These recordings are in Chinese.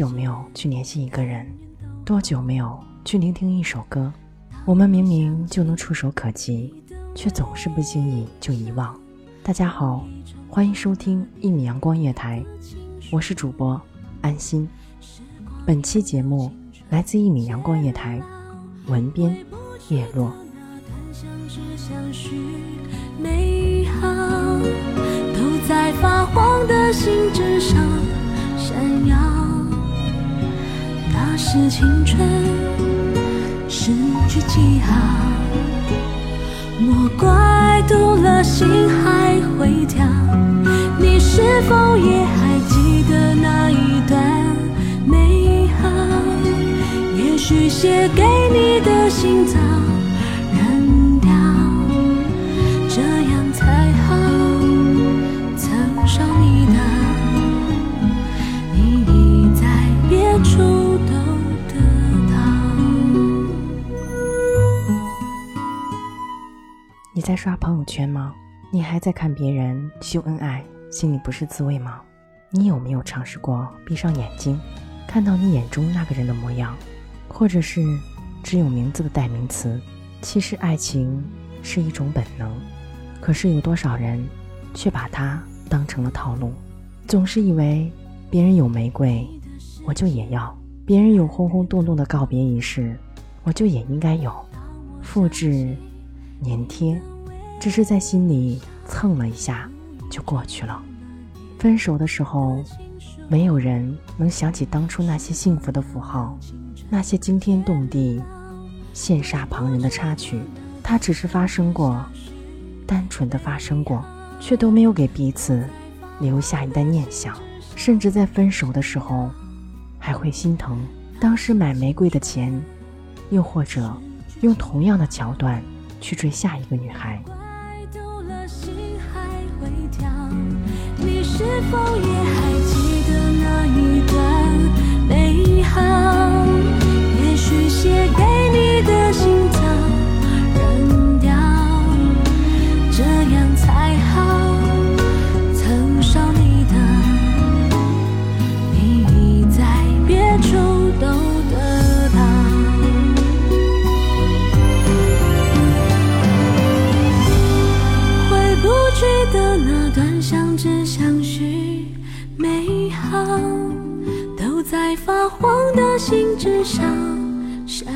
久没有去联系一个人？多久没有去聆听一首歌？我们明明就能触手可及，却总是不经意就遗忘。大家好，欢迎收听一米阳光夜台，我是主播安心。本期节目来自一米阳光夜台，文编叶落。相知相许，美好都在发黄的信纸上是青春失去记号，莫怪读了心还会跳。你是否也还记得那一段美好？也许写给你的信早你在刷朋友圈吗？你还在看别人秀恩爱，心里不是滋味吗？你有没有尝试过闭上眼睛，看到你眼中那个人的模样，或者是只有名字的代名词？其实爱情是一种本能，可是有多少人却把它当成了套路，总是以为别人有玫瑰，我就也要；别人有轰轰动动的告别仪式，我就也应该有。复制、粘贴，只是在心里蹭了一下就过去了。分手的时候，没有人能想起当初那些幸福的符号，那些惊天动地、羡煞旁人的插曲。它只是发生过，单纯的发生过，却都没有给彼此留下一代念想。甚至在分手的时候，还会心疼当时买玫瑰的钱，又或者用同样的桥段去追下一个女孩。读了心还会跳，你是否也还记得那一段美好？也许写给你的信的心纸上闪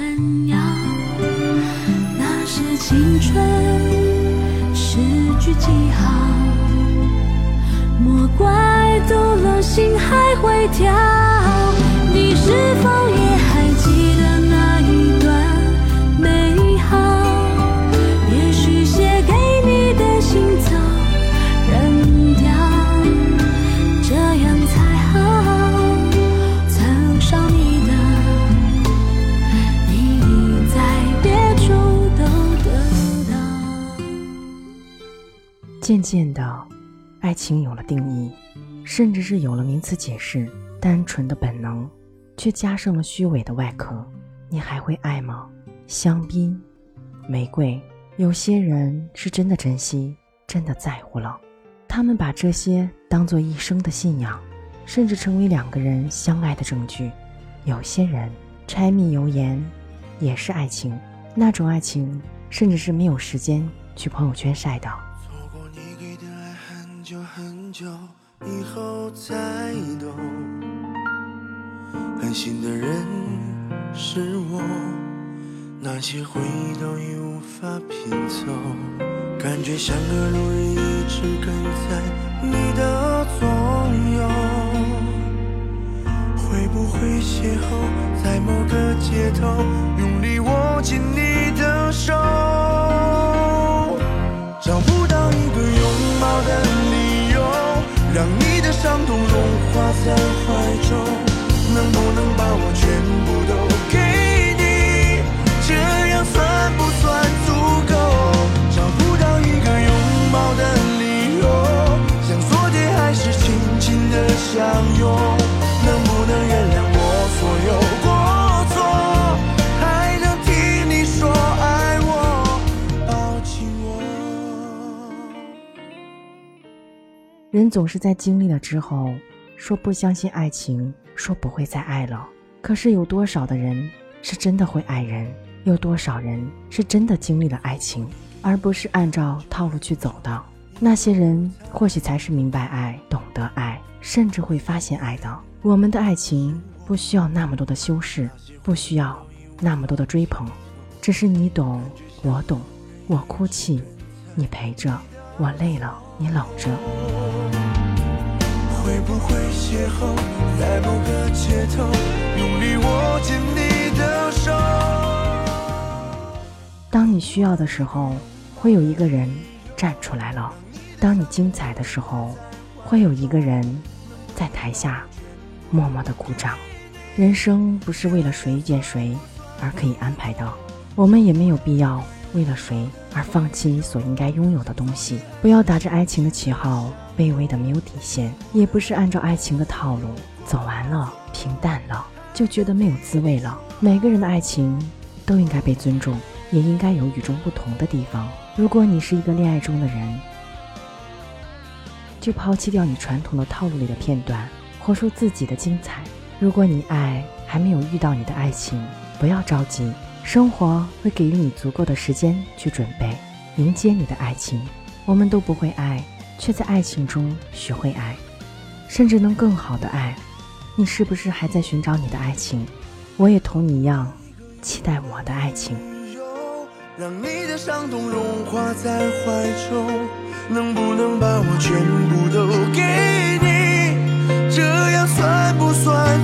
耀。那是青春诗句记号，莫怪读了心还会跳。你是否也渐渐的，爱情有了定义，甚至是有了名词解释。单纯的本能，却加上了虚伪的外壳。你还会爱吗？香槟、玫瑰，有些人是真的珍惜，真的在乎了。他们把这些当做一生的信仰，甚至成为两个人相爱的证据。有些人柴米油盐也是爱情，那种爱情甚至是没有时间去朋友圈晒的。久很久以后才懂，狠心的人是我，那些回忆都已无法拼凑，感觉像个路人一直跟在你的左右，会不会邂逅在某个街头，用力握紧你的手？让你的伤痛融化在怀中。能不能把我全部都给你？这样算不算足够？找不到一个拥抱的理由，像昨天还是紧紧的相拥。人总是在经历了之后，说不相信爱情，说不会再爱了。可是有多少的人是真的会爱人？有多少人是真的经历了爱情，而不是按照套路去走的？那些人或许才是明白爱、懂得爱，甚至会发现爱的。我们的爱情不需要那么多的修饰，不需要那么多的追捧，只是你懂，我懂，我哭泣，你陪着；我累了，你冷着。会不会邂逅在某个街头，用力握紧你的手？当你需要的时候，会有一个人站出来了；当你精彩的时候，会有一个人在台下默默的鼓掌。人生不是为了谁遇见谁而可以安排的，我们也没有必要为了谁而放弃所应该拥有的东西。不要打着爱情的旗号，卑微的没有底线，也不是按照爱情的套路走完了，平淡了就觉得没有滋味了。每个人的爱情都应该被尊重。也应该有与众不同的地方。如果你是一个恋爱中的人，就抛弃掉你传统的套路里的片段，活出自己的精彩。如果你爱还没有遇到你的爱情，不要着急，生活会给予你足够的时间去准备，迎接你的爱情。我们都不会爱，却在爱情中学会爱，甚至能更好的爱。你是不是还在寻找你的爱情？我也同你一样，期待我的爱情。让你的伤痛融化在怀中，能不能把我全部都给你？这样算不算